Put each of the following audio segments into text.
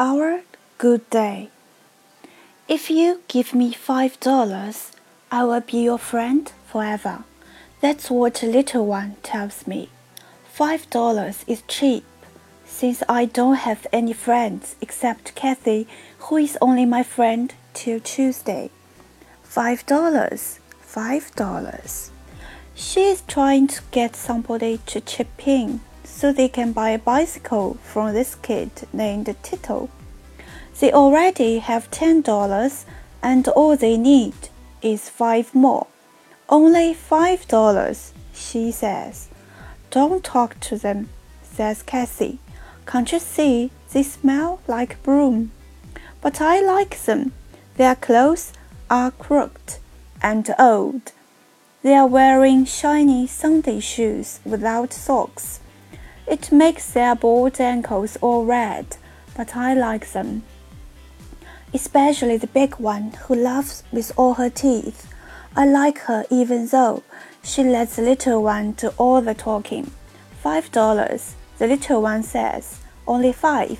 our good day. If you give me five dollars, I will be your friend forever. That's what little one tells me. Five dollars is cheap, since I don't have any friends except Kathy, who is only my friend till Tuesday. Five dollars, five dollars. She is trying to get somebody to chip in so they can buy a bicycle from this kid named Tito. They already have ten dollars and all they need is five more. Only five dollars, she says. Don't talk to them, says Kathy. Can't you see they smell like broom? But I like them. Their clothes are crooked and old. They are wearing shiny Sunday shoes without socks. It makes their bald ankles all red, but I like them. Especially the big one who laughs with all her teeth. I like her even though she lets the little one do all the talking. Five dollars, the little one says. Only five.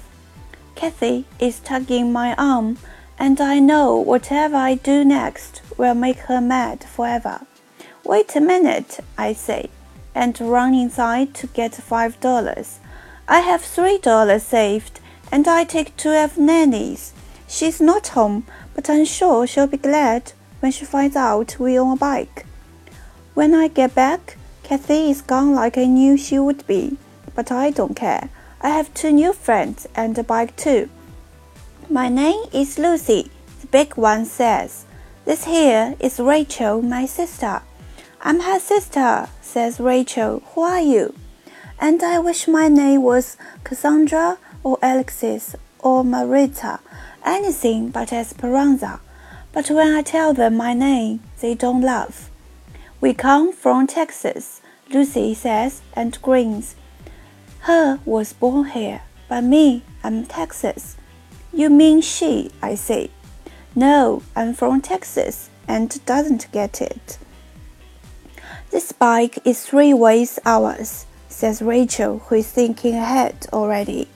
Kathy is tugging my arm, and I know whatever I do next will make her mad forever. Wait a minute, I say, and run inside to get five dollars. I have three dollars saved, and I take two of Nenny's. She's not home, but I'm sure she'll be glad when she finds out we own a bike. When I get back, Kathy is gone like I knew she would be, but I don't care. I have two new friends and a bike too. My name is Lucy, the big one says. This here is Rachel, my sister. I'm her sister, says Rachel. Who are you? And I wish my name was Cassandra or Alexis or Maritza, anything but Esperanza. But when I tell them my name, they don't laugh. We come from Texas, Lucy says and grins. Her was born here, but me, I'm Texas. You mean she, I say. No, I'm from Texas and doesn't get it. This bike is three ways ours, says Rachel, who is thinking ahead already.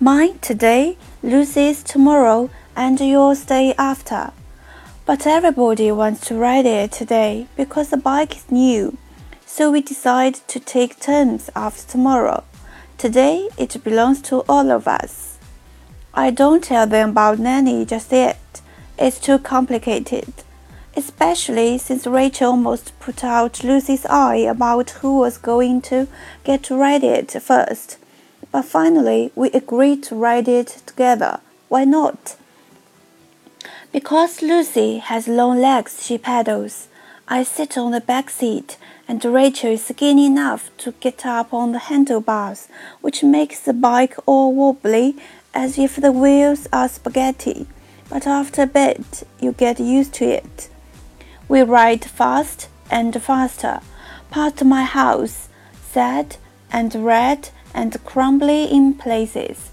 Mine today, Lucy's tomorrow, and yours day after. But everybody wants to ride it today because the bike is new. So we decide to take turns after tomorrow. Today it belongs to all of us. I don't tell them about Nenny just yet. It's too complicated. Especially since Rachel almost put out Lucy's eye about who was going to get to ride it first. But finally we agreed to ride it together. Why not? Because Lucy has long legs, she pedals. I sit on the back seat, and Rachel is skinny enough to get up on the handlebars, which makes the bike all wobbly as if the wheels are spaghetti. But after a bit, you get used to it. We ride fast and faster, past my house, sad and red and crumbly in places,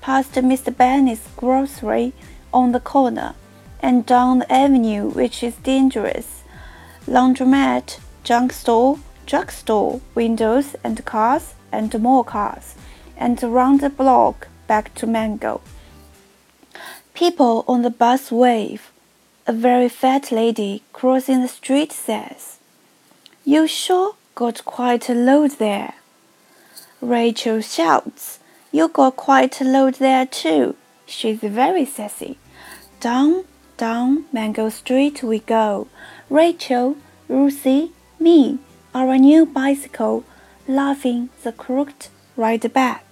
past Mr. Benny's grocery on the corner and down the avenue, which is dangerous. Laundromat, junk store, drugstore, windows and cars and more cars, and around the block back to Mango. People on the bus wave. A very fat lady crossing the street says, You sure got quite a load there. Rachel shouts, You got quite a load there too. She's very sassy. Down down Mango Street we go. Rachel, Lucy, me, our new bicycle, laughing the crooked ride back.